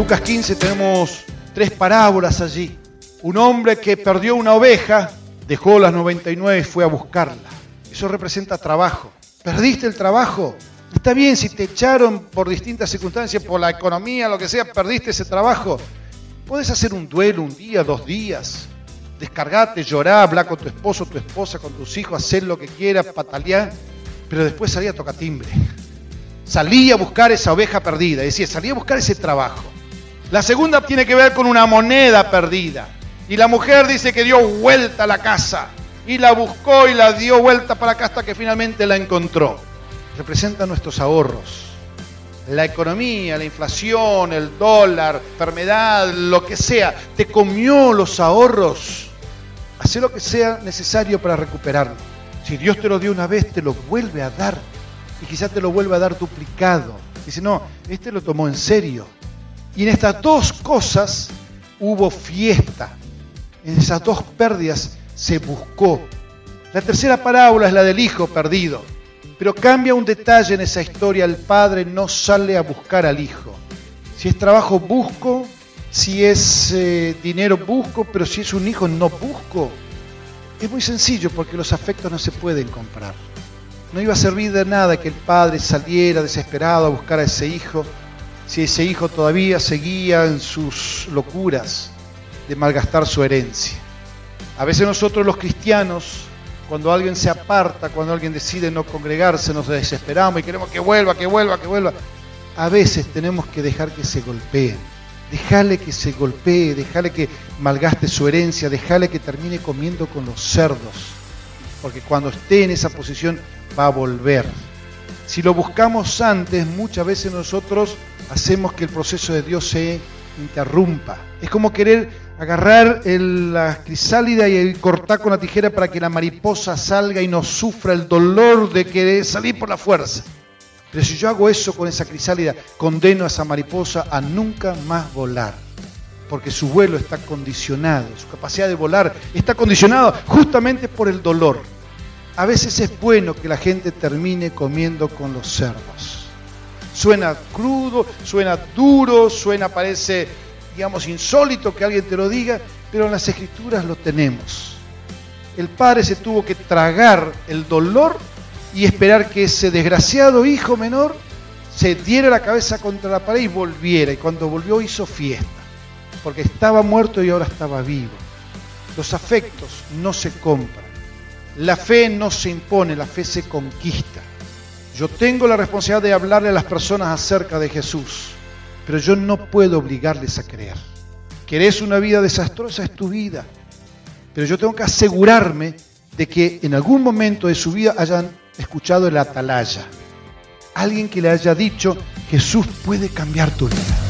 Lucas 15 tenemos tres parábolas allí. Un hombre que perdió una oveja, dejó las 99 y fue a buscarla. Eso representa trabajo. ¿Perdiste el trabajo? Está bien si te echaron por distintas circunstancias, por la economía, lo que sea, perdiste ese trabajo. Puedes hacer un duelo un día, dos días. Descargate, llorar, hablar con tu esposo, tu esposa, con tus hijos, hacer lo que quieras, patalear. Pero después salí a tocar timbre. Salí a buscar esa oveja perdida. Es decir, salí a buscar ese trabajo. La segunda tiene que ver con una moneda perdida. Y la mujer dice que dio vuelta a la casa. Y la buscó y la dio vuelta para acá hasta que finalmente la encontró. Representa nuestros ahorros. La economía, la inflación, el dólar, enfermedad, lo que sea, te comió los ahorros. Haz lo que sea necesario para recuperarlo. Si Dios te lo dio una vez, te lo vuelve a dar. Y quizás te lo vuelva a dar duplicado. Dice, no, este lo tomó en serio. Y en estas dos cosas hubo fiesta. En esas dos pérdidas se buscó. La tercera parábola es la del hijo perdido. Pero cambia un detalle en esa historia. El padre no sale a buscar al hijo. Si es trabajo, busco. Si es eh, dinero, busco. Pero si es un hijo, no busco. Es muy sencillo porque los afectos no se pueden comprar. No iba a servir de nada que el padre saliera desesperado a buscar a ese hijo si ese hijo todavía seguía en sus locuras de malgastar su herencia. A veces nosotros los cristianos, cuando alguien se aparta, cuando alguien decide no congregarse, nos desesperamos y queremos que vuelva, que vuelva, que vuelva. A veces tenemos que dejar que se golpeen. Dejarle que se golpee, dejarle que malgaste su herencia, dejarle que termine comiendo con los cerdos. Porque cuando esté en esa posición va a volver. Si lo buscamos antes, muchas veces nosotros hacemos que el proceso de Dios se interrumpa. Es como querer agarrar la crisálida y cortar con la tijera para que la mariposa salga y no sufra el dolor de querer salir por la fuerza. Pero si yo hago eso con esa crisálida, condeno a esa mariposa a nunca más volar. Porque su vuelo está condicionado, su capacidad de volar está condicionado justamente por el dolor. A veces es bueno que la gente termine comiendo con los cerdos. Suena crudo, suena duro, suena, parece, digamos, insólito que alguien te lo diga, pero en las escrituras lo tenemos. El padre se tuvo que tragar el dolor y esperar que ese desgraciado hijo menor se diera la cabeza contra la pared y volviera. Y cuando volvió hizo fiesta, porque estaba muerto y ahora estaba vivo. Los afectos no se compran. La fe no se impone, la fe se conquista. Yo tengo la responsabilidad de hablarle a las personas acerca de Jesús, pero yo no puedo obligarles a creer. ¿Querés una vida desastrosa? Es tu vida. Pero yo tengo que asegurarme de que en algún momento de su vida hayan escuchado el atalaya. Alguien que le haya dicho, Jesús puede cambiar tu vida.